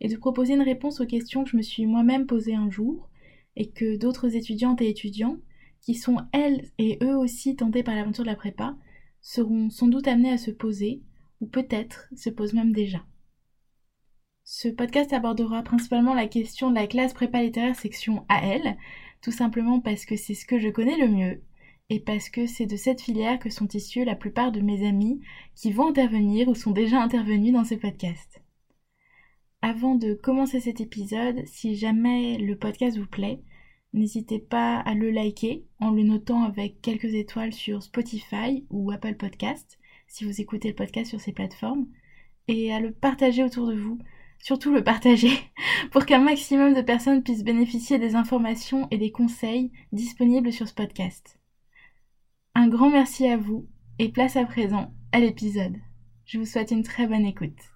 et de proposer une réponse aux questions que je me suis moi-même posées un jour et que d'autres étudiantes et étudiants, qui sont elles et eux aussi tentés par l'aventure de la prépa, seront sans doute amenés à se poser, ou peut-être se posent même déjà. Ce podcast abordera principalement la question de la classe prépa littéraire section AL, tout simplement parce que c'est ce que je connais le mieux, et parce que c'est de cette filière que sont issus la plupart de mes amis qui vont intervenir ou sont déjà intervenus dans ce podcast. Avant de commencer cet épisode, si jamais le podcast vous plaît, n'hésitez pas à le liker en le notant avec quelques étoiles sur Spotify ou Apple Podcast si vous écoutez le podcast sur ces plateformes et à le partager autour de vous, surtout le partager pour qu'un maximum de personnes puissent bénéficier des informations et des conseils disponibles sur ce podcast. Un grand merci à vous et place à présent à l'épisode. Je vous souhaite une très bonne écoute.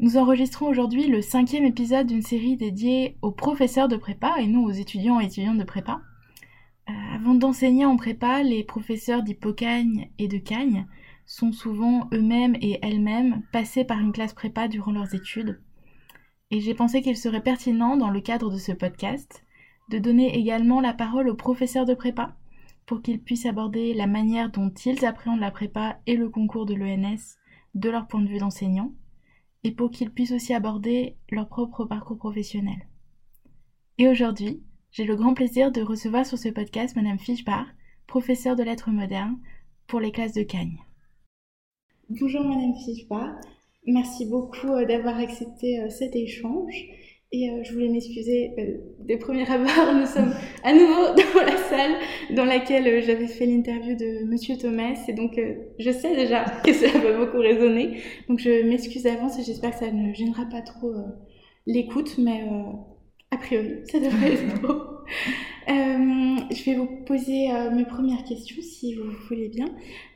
Nous enregistrons aujourd'hui le cinquième épisode d'une série dédiée aux professeurs de prépa et non aux étudiants et étudiantes de prépa. Euh, avant d'enseigner en prépa, les professeurs d'Hippocagne et de Cagne sont souvent eux-mêmes et elles-mêmes passés par une classe prépa durant leurs études. Et j'ai pensé qu'il serait pertinent, dans le cadre de ce podcast, de donner également la parole aux professeurs de prépa pour qu'ils puissent aborder la manière dont ils appréhendent la prépa et le concours de l'ENS de leur point de vue d'enseignant et pour qu'ils puissent aussi aborder leur propre parcours professionnel. Et aujourd'hui, j'ai le grand plaisir de recevoir sur ce podcast Madame Fischbach, professeure de lettres modernes pour les classes de Cagnes. Bonjour Madame Fischbach, merci beaucoup euh, d'avoir accepté euh, cet échange. Et euh, je voulais m'excuser euh, des premiers abords. Nous sommes à nouveau dans la salle dans laquelle euh, j'avais fait l'interview de Monsieur Thomas. Et donc, je sais déjà que ça va beaucoup résonner. Donc, je m'excuse d'avance et j'espère que ça ne gênera pas trop l'écoute. Mais a priori, ça devrait être beau. Euh, je vais vous poser euh, mes premières questions si vous voulez bien.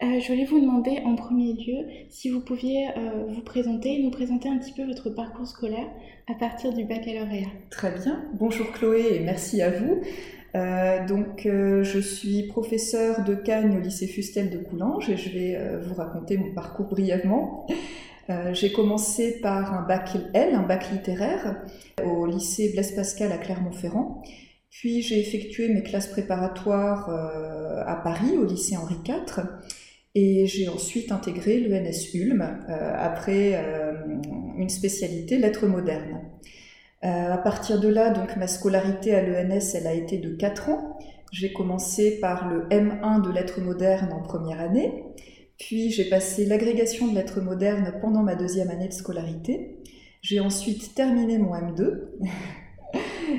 Euh, je voulais vous demander en premier lieu si vous pouviez vous présenter et nous présenter un petit peu votre parcours scolaire à partir du baccalauréat. Très bien. Bonjour Chloé et merci à vous. donc, je suis professeure de Cagnes au lycée Fustel de Coulanges et je vais vous raconter mon parcours brièvement. J'ai commencé par un bac L, un bac littéraire, au lycée Blaise Pascal à Clermont-Ferrand. Puis j'ai effectué mes classes préparatoires euh, à Paris, au lycée Henri IV. Et j'ai ensuite intégré l'ENS Ulm euh, après euh, une spécialité lettres modernes. à partir de là, donc ma scolarité à l'ENS, elle a été de 4 ans. J'ai commencé par le M1 de lettres modernes en première année, puis j'ai passé l'agrégation de lettres modernes pendant ma deuxième année de scolarité. J'ai ensuite terminé mon M2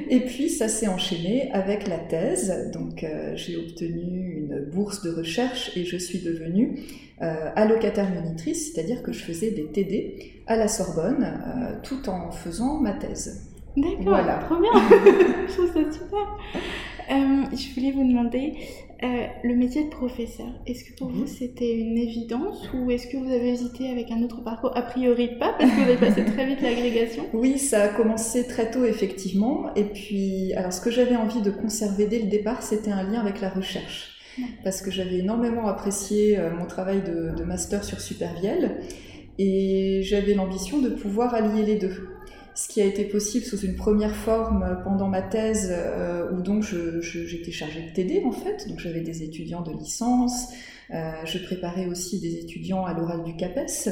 et puis ça s'est enchaîné avec la thèse. Donc euh, j'ai obtenu une bourse de recherche et je suis devenue euh, allocataire monitrice, c'est-à-dire que je faisais des TD à la Sorbonne euh, tout en faisant ma thèse. D'accord, voilà. trop bien. je trouve ça super. je voulais vous demander, euh, le métier de professeur, est-ce que pour vous c'était une évidence ou est-ce que vous avez hésité avec un autre parcours? A priori pas, parce que vous avez passé très vite l'agrégation. Oui, ça a commencé très tôt effectivement. Et puis, alors ce que j'avais envie de conserver dès le départ, c'était un lien avec la recherche. Parce que j'avais énormément apprécié euh, mon travail de, de master sur Supervielle et j'avais l'ambition de pouvoir allier les deux ce qui a été possible sous une première forme pendant ma thèse euh, où donc j'étais chargée de TD en fait, donc j'avais des étudiants de licence, euh, je préparais aussi des étudiants à l'oral du CAPES.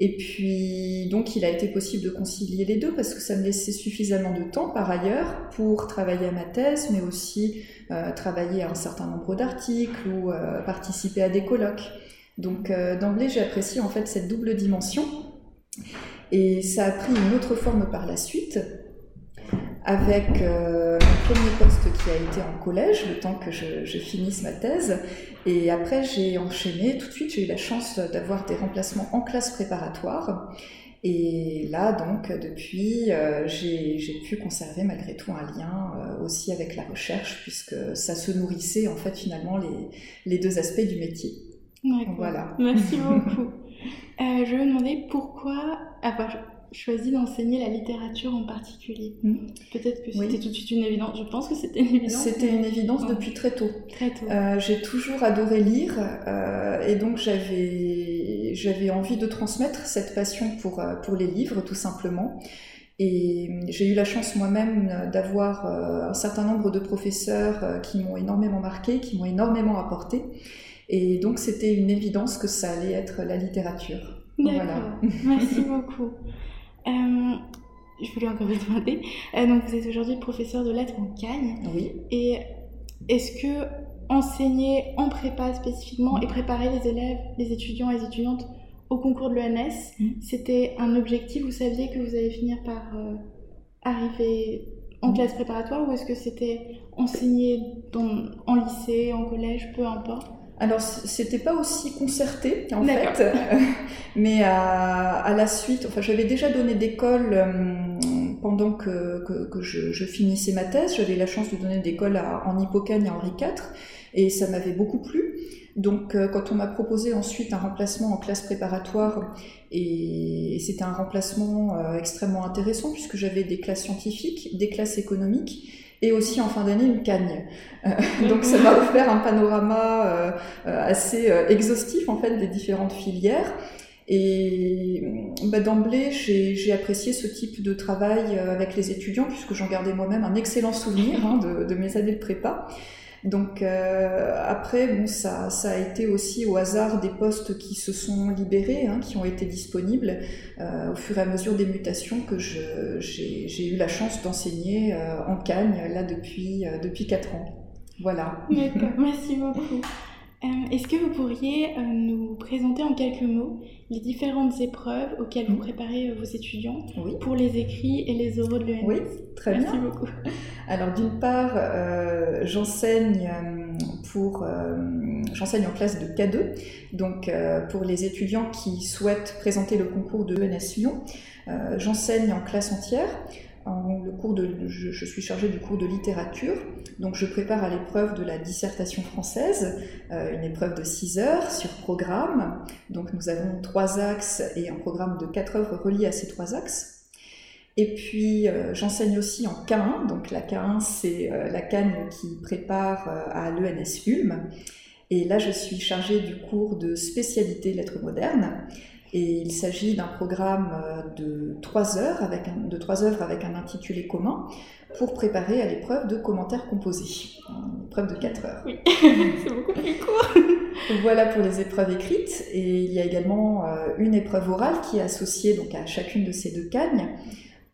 Et puis, donc, il a été possible de concilier les deux parce que ça me laissait suffisamment de temps par ailleurs pour travailler à ma thèse, mais aussi euh, travailler à un certain nombre d'articles ou participer à des colloques. Donc, d'emblée, j'ai apprécié en fait cette double dimension. Et ça a pris une autre forme par la suite, avec euh, premier poste qui a été en collège, le temps que je, je finisse ma thèse. Et après, j'ai enchaîné. Tout de suite, j'ai eu la chance d'avoir des remplacements en classe préparatoire. Et là, donc, depuis, euh, j'ai pu conserver malgré tout un lien euh, aussi avec la recherche, puisque ça se nourrissait en fait finalement les, les deux aspects du métier. Voilà. Merci beaucoup. Euh, je me demandais pourquoi avoir choisi d'enseigner la littérature en particulier. Hmm. Peut-être que c'était tout de suite une évidence. Je pense que c'était une évidence. C'était une évidence depuis très tôt. Très tôt. Euh, j'ai toujours adoré lire euh, et donc j'avais j'avais envie de transmettre cette passion pour pour les livres tout simplement. Et j'ai eu la chance moi-même d'avoir un certain nombre de professeurs qui m'ont énormément marqué, qui m'ont énormément apporté. Et donc c'était une évidence que ça allait être la littérature. Voilà. Merci beaucoup. Euh, je voulais encore vous demander, euh, donc vous êtes aujourd'hui professeur de lettres en Cagne. Oui. Et est-ce que enseigner en prépa spécifiquement et préparer les élèves, les étudiants et les étudiantes au concours de l'ENS, mm. c'était un objectif? Vous saviez que vous allez finir par euh, arriver en mm. classe préparatoire ou est-ce que c'était enseigner dans, en lycée, en collège, peu importe? Alors, c'était pas aussi concerté, en fait, mais à, la suite, enfin, j'avais déjà donné d'école euh, pendant que, je, finissais ma thèse. J'avais la chance de donner d'école en Hippocagne à Henri IV, et ça m'avait beaucoup plu. Donc, euh, quand on m'a proposé ensuite un remplacement en classe préparatoire, et, c'était un remplacement euh, extrêmement intéressant, puisque j'avais des classes scientifiques, des classes économiques, et aussi en fin d'année une cagne. Euh, donc ça m'a offert un panorama euh, euh, assez exhaustif en fait des différentes filières. Et bah, d'emblée, j'ai apprécié ce type de travail avec les étudiants puisque j'en gardais moi-même un excellent souvenir hein, de, de, mes années de prépa. Donc euh, après, bon, ça, ça a été aussi au hasard des postes qui se sont libérés, hein, qui ont été disponibles euh, au fur et à mesure des mutations que j'ai eu la chance d'enseigner euh, en Cagne là depuis depuis quatre ans. Voilà. D'accord, merci beaucoup. Euh, est-ce que vous pourriez euh, nous présenter en quelques mots les différentes épreuves auxquelles vous préparez euh, vos étudiants pour les écrits et les oraux de l'ENS? Oui, très bien. Merci beaucoup. Alors d'une part, j'enseigne pour j'enseigne en classe de K2, donc pour les étudiants qui souhaitent présenter le concours de l'ENS Lyon. j'enseigne en classe entière le cours de, je, suis chargée du cours de littérature, donc je prépare à l'épreuve de la dissertation française, euh, une épreuve de 6 heures sur programme. Donc nous avons trois axes et un programme de 4 œuvres reliées à ces trois axes. Et puis euh, j'enseigne aussi en K1, donc la K1 c'est euh, la cagne qui prépare à l'ENS Ulm. Et là je suis chargée du cours de spécialité lettres modernes. Et il s'agit d'un programme euh, de trois heures avec un, de trois œuvres avec un intitulé commun pour préparer à l'épreuve de commentaires composés, une épreuve de 4 heures. Oui, c'est beaucoup plus court. voilà pour les épreuves écrites. Et il y a également euh, une épreuve orale qui est associée donc à chacune de ces deux cagnes.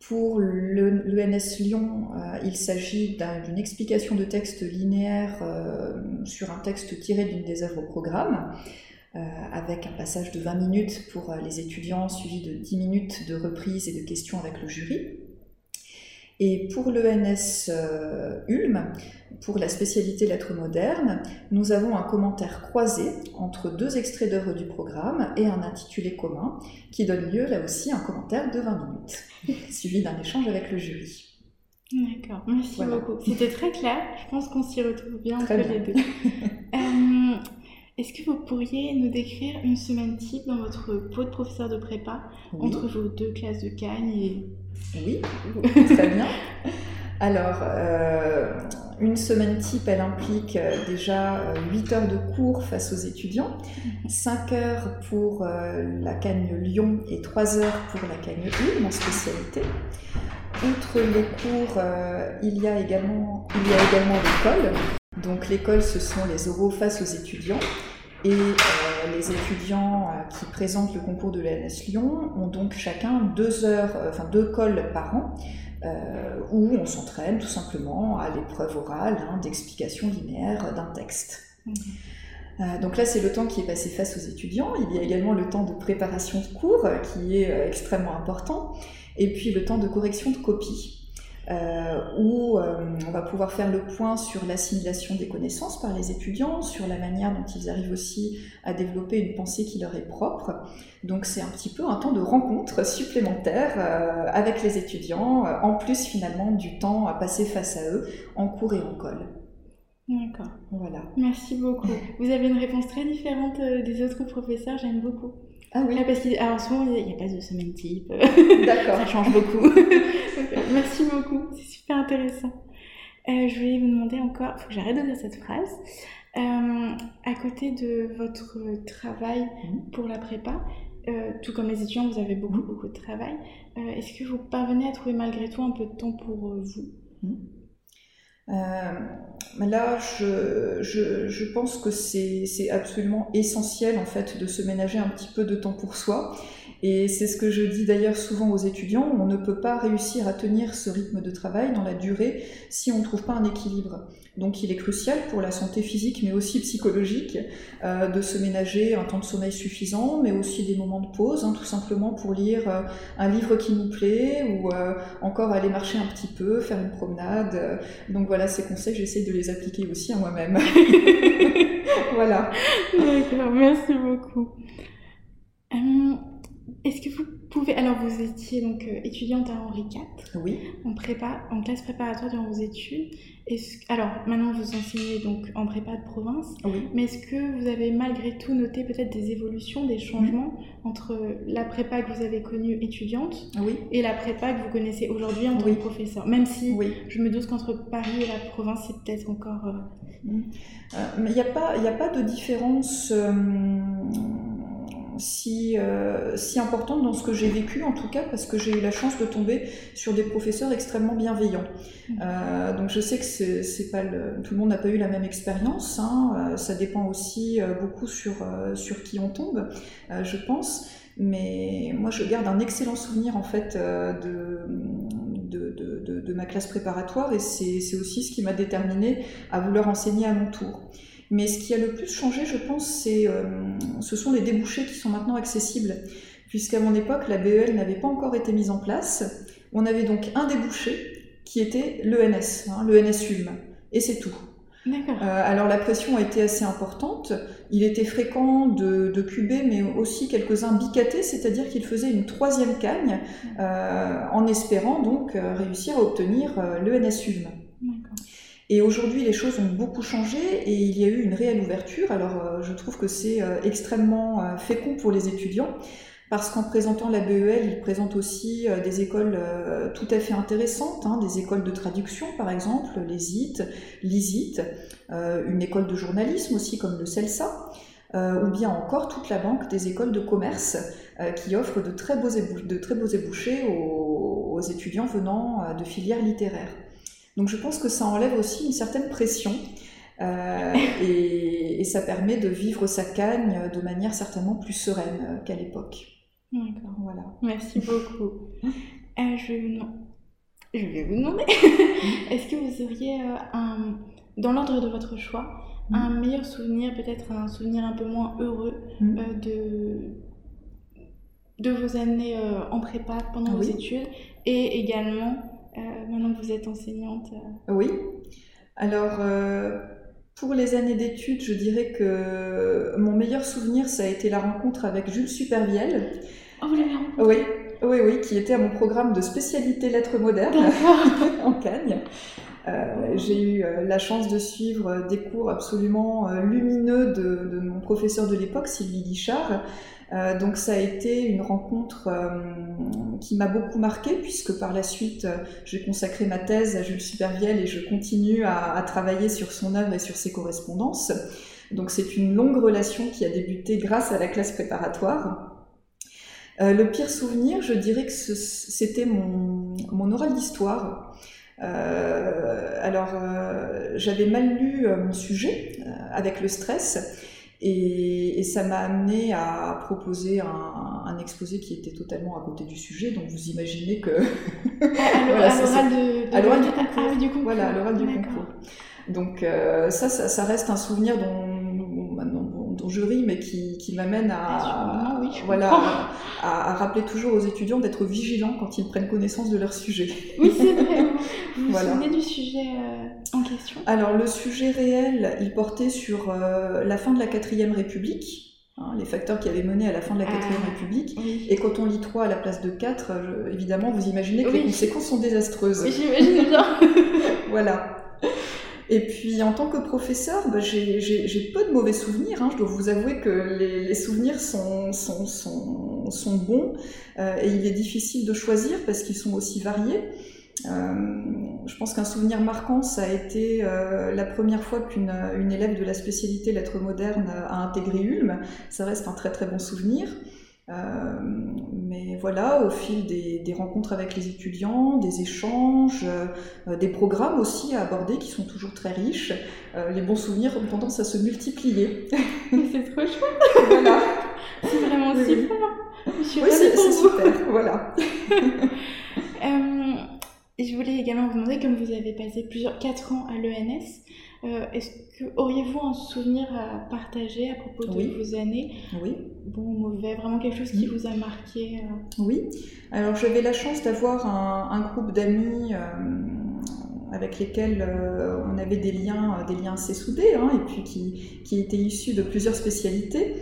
Pour l'ENS Lyon, euh, il s'agit d'une explication de texte linéaire sur un texte tiré d'une des œuvres au programme. Euh, avec un passage de 20 minutes pour euh, les étudiants, suivi de 10 minutes de reprise et de questions avec le jury. Et pour l'ENS euh, Ulm, pour la spécialité lettres modernes, nous avons un commentaire croisé entre deux extraits d'œuvres du programme et un intitulé commun qui donne lieu là aussi à un commentaire de 20 minutes, suivi d'un échange avec le jury. D'accord, merci beaucoup. C'était très clair, je pense qu'on s'y retrouve bien entre les deux. Est-ce que vous pourriez nous décrire une semaine type dans votre pot de professeur de prépa entre vos deux classes de Cagne et... Oui, très bien. Alors, euh, une semaine type, elle implique euh, déjà 8 euh, heures de cours face aux étudiants, 5 heures pour la Cagne Lyon et 3 heures pour la Cagne Ulm en spécialité. Outre les cours, il y a également, il y a également l'école. Donc l'école, ce sont les oraux face aux étudiants. Et euh, les étudiants euh, qui présentent le concours de l'ENS Lyon ont donc chacun deux heures, euh, enfin deux cols par an, où on s'entraîne tout simplement à l'épreuve orale hein, d'explication linéaire d'un texte. Mmh. donc là, c'est le temps qui est passé face aux étudiants. Il y a également le temps de préparation de cours qui est extrêmement important, et puis le temps de correction de copie. Euh, où euh, on va pouvoir faire le point sur l'assimilation des connaissances par les étudiants, sur la manière dont ils arrivent aussi à développer une pensée qui leur est propre. Donc c'est un petit peu un temps de rencontre supplémentaire euh, avec les étudiants, en plus finalement du temps à passer face à eux en cours et en colle. D'accord. Voilà. Merci beaucoup. Vous avez une réponse très différente des autres professeurs, j'aime beaucoup. Ah oui. parce qu'en ce moment, il n'y a pas de semaine type. D'accord. Ça change beaucoup. Merci beaucoup, c'est super intéressant. Euh, je voulais vous demander encore, il faut que j'arrête de dire cette phrase. Euh, à côté de votre travail mhm. pour la prépa, euh, tout comme les étudiants, vous avez beaucoup, beaucoup de travail. Est-ce que vous parvenez à trouver malgré tout un peu de temps pour vous? Mhm. Là, je, je, je, pense que c'est absolument essentiel en fait de se ménager un petit peu de temps pour soi. Et c'est ce que je dis d'ailleurs souvent aux étudiants, on ne peut pas réussir à tenir ce rythme de travail dans la durée si on ne trouve pas un équilibre. Donc il est crucial pour la santé physique mais aussi psychologique euh, de se ménager un temps de sommeil suffisant, mais aussi des moments de pause, hein, tout simplement pour lire euh, un livre qui nous plaît ou euh, encore aller marcher un petit peu, faire une promenade. Donc voilà, ces conseils, j'essaie de les appliquer aussi à moi-même. voilà. D'accord, merci beaucoup. Est-ce que vous pouvez. Alors, vous étiez donc euh, étudiante à Henri IV. Oui. En, prépa, en classe préparatoire durant vos études. Alors, maintenant, vous enseignez donc en prépa de province. Oui. Mais est-ce que vous avez malgré tout noté peut-être des évolutions, des changements entre la prépa que vous avez connue étudiante oui. et la prépa que vous connaissez aujourd'hui en tant que professeur? Même si je me doute qu'entre Paris et la province, c'est peut-être encore. Euh, mm. euh, mais il n'y a, pas, a pas de différence si, euh, si importante dans ce que j'ai vécu, en tout cas, parce que j'ai eu la chance de tomber sur des professeurs extrêmement bienveillants. Mmh. Euh, donc je sais que c'est, pas le, tout le monde n'a pas eu la même expérience, hein, euh, ça dépend aussi beaucoup sur, sur qui on tombe, je pense. Mais moi, je garde un excellent souvenir en fait de, de, de, de ma classe préparatoire et c'est, c'est aussi ce qui m'a déterminé à vouloir enseigner à mon tour. Mais ce qui a le plus changé, je pense, c'est, euh, ce sont les débouchés qui sont maintenant accessibles. Puisqu'à mon époque, la BEL n'avait pas encore été mise en place. On avait donc un débouché qui était l'ENS, hein, l'ENS ULM. Et c'est tout. Euh, alors la pression a été assez importante. Il était fréquent de, de cuber, mais aussi quelques-uns bicatés, c'est-à-dire qu'il faisait une troisième cagne euh, en espérant donc euh, réussir à obtenir euh, l'ENS ULM. Et aujourd'hui, les choses ont beaucoup changé et il y a eu une réelle ouverture. Alors, euh, je trouve que c'est euh, extrêmement euh, fécond pour les étudiants parce qu'en présentant la BEL, ils présentent aussi des écoles tout à fait intéressantes, hein, des écoles de traduction par exemple, les IT, l'ISIT, une école de journalisme aussi comme le CELSA, ou bien encore toute la banque des écoles de commerce qui offrent de très beaux, de très beaux ébouchés aux étudiants venant de filières littéraires. Donc je pense que ça enlève aussi une certaine pression euh, et, ça permet de vivre sa cagne de manière certainement plus sereine euh, qu'à l'époque. D'accord. Voilà. Merci beaucoup. Euh, je, vais vous demander, est-ce que vous auriez un, dans l'ordre de votre choix, un meilleur souvenir, peut-être un souvenir un peu moins heureux de, de vos années en prépa pendant vos études et également maintenant que vous êtes enseignante euh. Oui. Alors, euh, pour les années d'études, je dirais que mon meilleur souvenir, ça a été la rencontre avec Jules Supervielle. Oh, vous l'avez rencontré Oui. Oui, oui, qui était à mon programme de spécialité lettres modernes en Cagne. j'ai eu la chance de suivre des cours absolument lumineux de, de mon professeur de l'époque, Sylvie Guichard, euh, donc ça a été une rencontre euh, qui m'a beaucoup marquée puisque par la suite euh, j'ai consacré ma thèse à Jules Supervielle et je continue à, travailler sur son œuvre et sur ses correspondances. Donc c'est une longue relation qui a débuté grâce à la classe préparatoire. le pire souvenir, je dirais que c'était mon, mon, oral d'histoire. alors j'avais mal lu mon sujet avec le stress et, et ça m'a amené à proposer un, un, exposé qui était totalement à côté du sujet, donc vous imaginez que... à l'oral de, à l'oral du, ah du, concours. Voilà, à l'oral du concours. Donc euh, ça, ça, ça, reste un souvenir dont, dont, dont je ris, mais qui, qui m'amène à, oui, voilà, à, à, rappeler toujours aux étudiants d'être vigilants quand ils prennent connaissance de leur sujet. Oui, c'est vrai. Vous vous souvenez du sujet en question? Alors le sujet réel, il portait sur la fin de la quatrième République. Hein, les facteurs qui avaient mené à la fin de la 4 ah, République. Et quand on lit 3 à la place de 4, évidemment, vous imaginez que les conséquences sont désastreuses. J'imagine bien. voilà. Et puis en tant que professeur, bah, j'ai peu de mauvais souvenirs. Hein. Je dois vous avouer que les, souvenirs sont, sont, sont, sont bons euh, et il est difficile de choisir parce qu'ils sont aussi variés. Euh, je pense qu'un souvenir marquant, ça a été euh, la première fois qu'une une élève de la spécialité lettres modernes a intégré Ulm. Ça reste un très très bon souvenir. Euh, mais voilà, au fil des, des, rencontres avec les étudiants, des échanges, euh, des programmes aussi à aborder qui sont toujours très riches, euh, les bons souvenirs ont tendance à se multiplier. c'est trop chouette. Voilà. C'est vraiment super. Je suis oui, c'est super, voilà Je voulais également vous demander, comme vous avez passé plusieurs 4 ans à l'ENS, euh, est-ce que auriez-vous un souvenir à partager à propos de vos années? Oui. Bon ou mauvais, vraiment quelque chose qui vous a marqué euh? Oui. Alors j'avais la chance d'avoir un, groupe d'amis euh, avec lesquels on avait des liens, des liens assez soudés, hein, et puis qui, qui, étaient issus de plusieurs spécialités,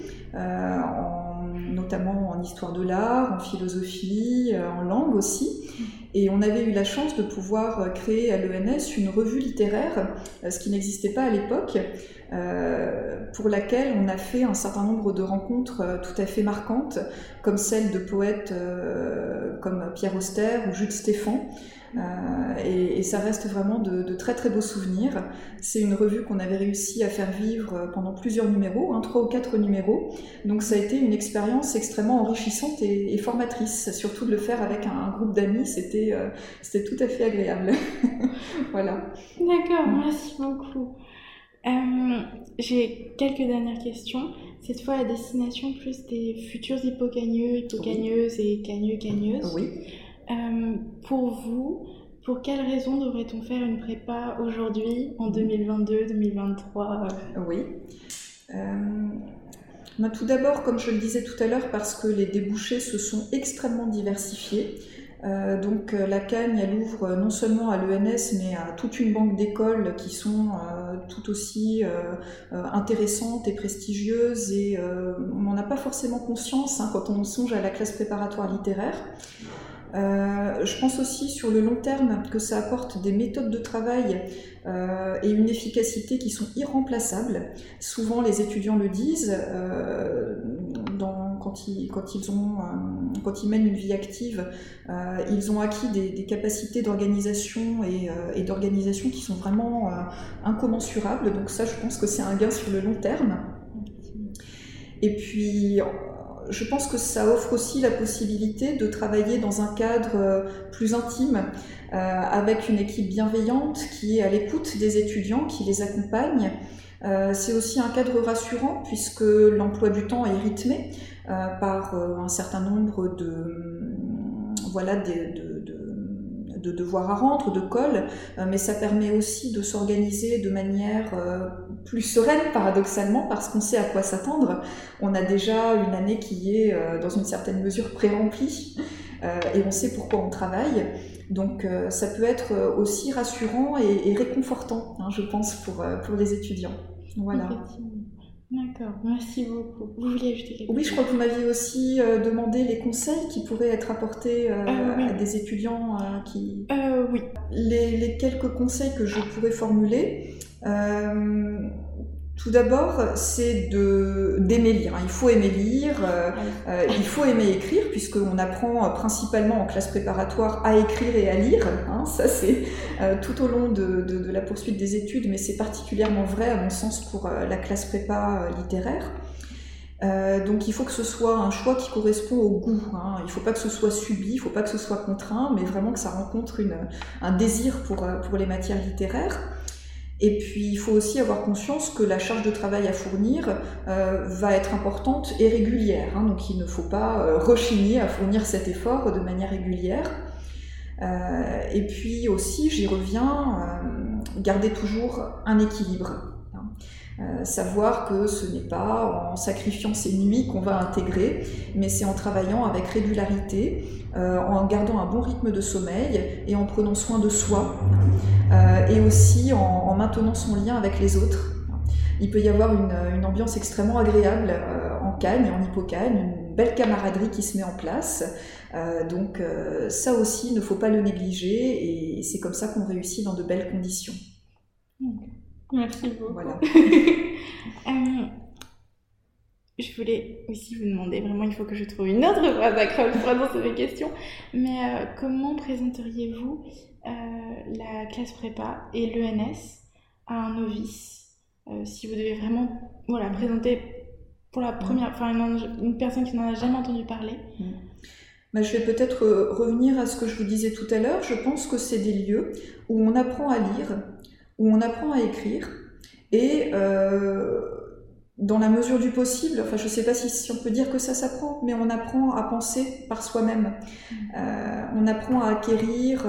notamment en histoire de l'art, en philosophie, en langue aussi. Et on avait eu la chance de pouvoir euh, créer à l'ENS une revue littéraire, euh, ce qui n'existait pas à l'époque, pour laquelle on a fait un certain nombre de rencontres tout à fait marquantes, comme celle de poètes comme Pierre Auster ou Jules Stéphan. Euh, et, ça reste vraiment de, très très beaux souvenirs. C'est une revue qu'on avait réussi à faire vivre pendant plusieurs numéros, hein, trois ou quatre numéros. Donc ça a été une expérience extrêmement enrichissante et, formatrice. Surtout de le faire avec un, groupe d'amis, c'était euh, tout à fait agréable. voilà. D'accord, merci beaucoup. Euh, j'ai quelques dernières questions. Cette fois à destination plus des futurs hippocagneux, hippocagneuses et cagneux, cagneuses. Oui. Euh, pour vous, pour quelles raisons devrait-on faire une prépa aujourd'hui, en 2022, 2023 Oui. Euh, tout d'abord, comme je le disais tout à l'heure, parce que les débouchés se sont extrêmement diversifiés. Euh, donc la Cagne, elle ouvre non seulement à l'ENS, mais à toute une banque d'écoles qui sont tout aussi intéressantes et prestigieuses, et on n'en a pas forcément conscience hein, quand on songe à la classe préparatoire littéraire. Euh, je pense aussi sur le long terme que ça apporte des méthodes de travail euh, et une efficacité qui sont irremplaçables. Souvent, les étudiants le disent euh, quand, ils, ont, quand ils mènent une vie active, ils ont acquis des, capacités d'organisation et, et d'organisation qui sont vraiment incommensurables. Donc ça, je pense que c'est un gain sur le long terme. Et puis, je pense que ça offre aussi la possibilité de travailler dans un cadre euh, plus intime, euh, avec une équipe bienveillante qui est à l'écoute des étudiants, qui les accompagne. Euh, c'est aussi un cadre rassurant puisque l'emploi du temps est rythmé par un certain nombre de, voilà, de de devoirs à rendre, de euh, mais ça permet aussi de s'organiser de manière euh, plus sereine, paradoxalement, parce qu'on sait à quoi s'attendre. On a déjà une année qui est, euh, dans une certaine mesure, pré-remplie, et on sait pourquoi on travaille. Donc ça peut être aussi rassurant et, réconfortant, hein, je pense, pour, pour les étudiants. Voilà. D'accord, merci beaucoup. Vous vouliez ajouter quelque chose Oui, je crois que vous m'aviez aussi euh, demandé les conseils qui pourraient être apportés euh, euh, à des étudiants qui... oui. Les, les, quelques conseils que je pourrais formuler, tout d'abord, c'est d'aimer lire. Il faut aimer lire, euh, euh, il faut aimer écrire, puisqu'on apprend principalement en classe préparatoire à écrire et à lire. Hein. ça, c'est euh, tout au long de, de, la poursuite des études, mais c'est particulièrement vrai, à mon sens, pour la classe prépa littéraire. donc il faut que ce soit un choix qui correspond au goût. Hein. Il ne faut pas que ce soit subi, il ne faut pas que ce soit contraint, mais vraiment que ça rencontre une, un désir pour, pour les matières littéraires. Et puis, il faut aussi avoir conscience que la charge de travail à fournir euh, va être importante et régulière. Hein, donc, il ne faut pas euh, rechigner à fournir cet effort de manière régulière. Euh, et puis aussi, j'y reviens, garder toujours un équilibre. Hein. savoir que ce n'est pas en sacrifiant ses nuits qu'on va intégrer, mais c'est en travaillant avec régularité, en gardant un bon rythme de sommeil et en prenant soin de soi, et aussi en maintenant son lien avec les autres il peut y avoir une, ambiance extrêmement agréable euh, en Cannes et en Hippocagne, une belle camaraderie qui se met en place. Euh, donc euh, ça aussi, il ne faut pas le négliger et c'est comme ça qu'on réussit dans de belles conditions. Merci beaucoup. Voilà. je voulais aussi vous demander, vraiment il faut que je trouve une autre phrase accroche pour annoncer mes questions, mais comment présenteriez-vous la classe prépa et l'ENS à un novice euh, si vous devez vraiment voilà, présenter pour la première, enfin une, personne qui n'en a jamais entendu parler? Mm. Bah, je vais peut-être euh, revenir à ce que je vous disais tout à l'heure. Je pense que c'est des lieux où on apprend à lire, où on apprend à écrire, et euh, dans la mesure du possible, enfin je ne sais pas si, on peut dire que ça s'apprend, mais on apprend à penser par soi-même. Mm. on apprend à acquérir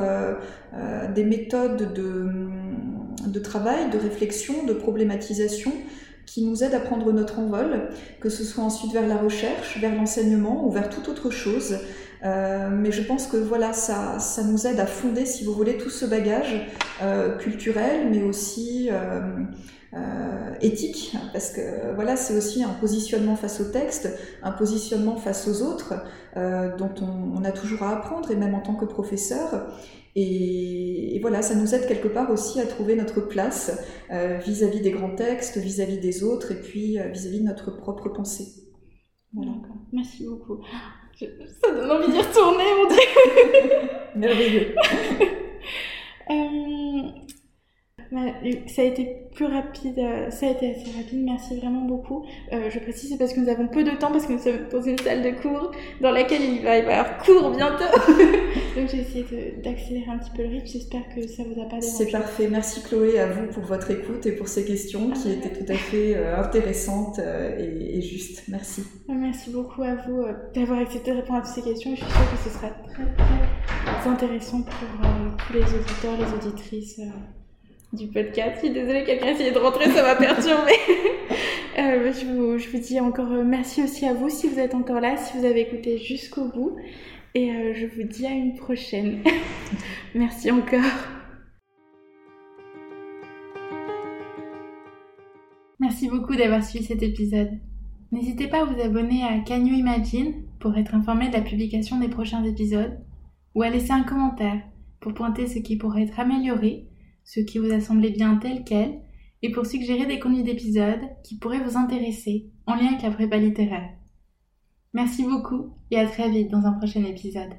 des méthodes de travail, de réflexion, de problématisation qui nous aide à prendre notre envol, que ce soit ensuite vers la recherche, vers l'enseignement ou vers toute autre chose. Euh, mais je pense que voilà, ça, ça nous aide à fonder, si vous voulez, tout ce bagage euh, culturel, mais aussi euh, éthique, parce que voilà, c'est aussi un positionnement face au texte, un positionnement face aux autres, dont on, a toujours à apprendre, et même en tant que professeur. Et, voilà, ça nous aide quelque part aussi à trouver notre place vis-à-vis des grands textes, vis-à-vis des autres, et puis vis-à-vis de notre propre pensée. Voilà. Merci beaucoup. Ça donne envie d'y retourner, mon Dieu. Merveilleux. ça a été plus rapide, euh, ça a été assez rapide, merci vraiment beaucoup. Euh, je précise, c'est parce que nous avons peu de temps, parce que nous sommes dans une salle de cours dans laquelle il va y avoir cours bientôt. Donc j'ai essayé d'accélérer un petit peu le rythme, j'espère que ça vous a pas dérangé. C'est parfait, merci Chloé à vous pour votre écoute et pour ces questions qui étaient tout à fait euh, intéressantes et, justes. Merci. Merci beaucoup à vous d'avoir accepté de répondre à toutes ces questions, je suis sûre que ce sera très très intéressant pour tous les auditeurs, les auditrices du podcast. Je suis désolée, quelqu'un essayé de rentrer, ça m'a perturbé. euh, je, vous, dis encore euh, merci aussi à vous si vous êtes encore là, si vous avez écouté jusqu'au bout. Et euh, je vous dis à une prochaine. merci encore. Merci beaucoup d'avoir suivi cet épisode. N'hésitez pas à vous abonner à Can You Imagine pour être informé de la publication des prochains épisodes ou à laisser un commentaire pour pointer ce qui pourrait être amélioré ce qui vous a semblé bien tel quel, et pour suggérer des contenus d'épisodes qui pourraient vous intéresser en lien avec la prépa littéraire. Merci beaucoup et à très vite dans un prochain épisode.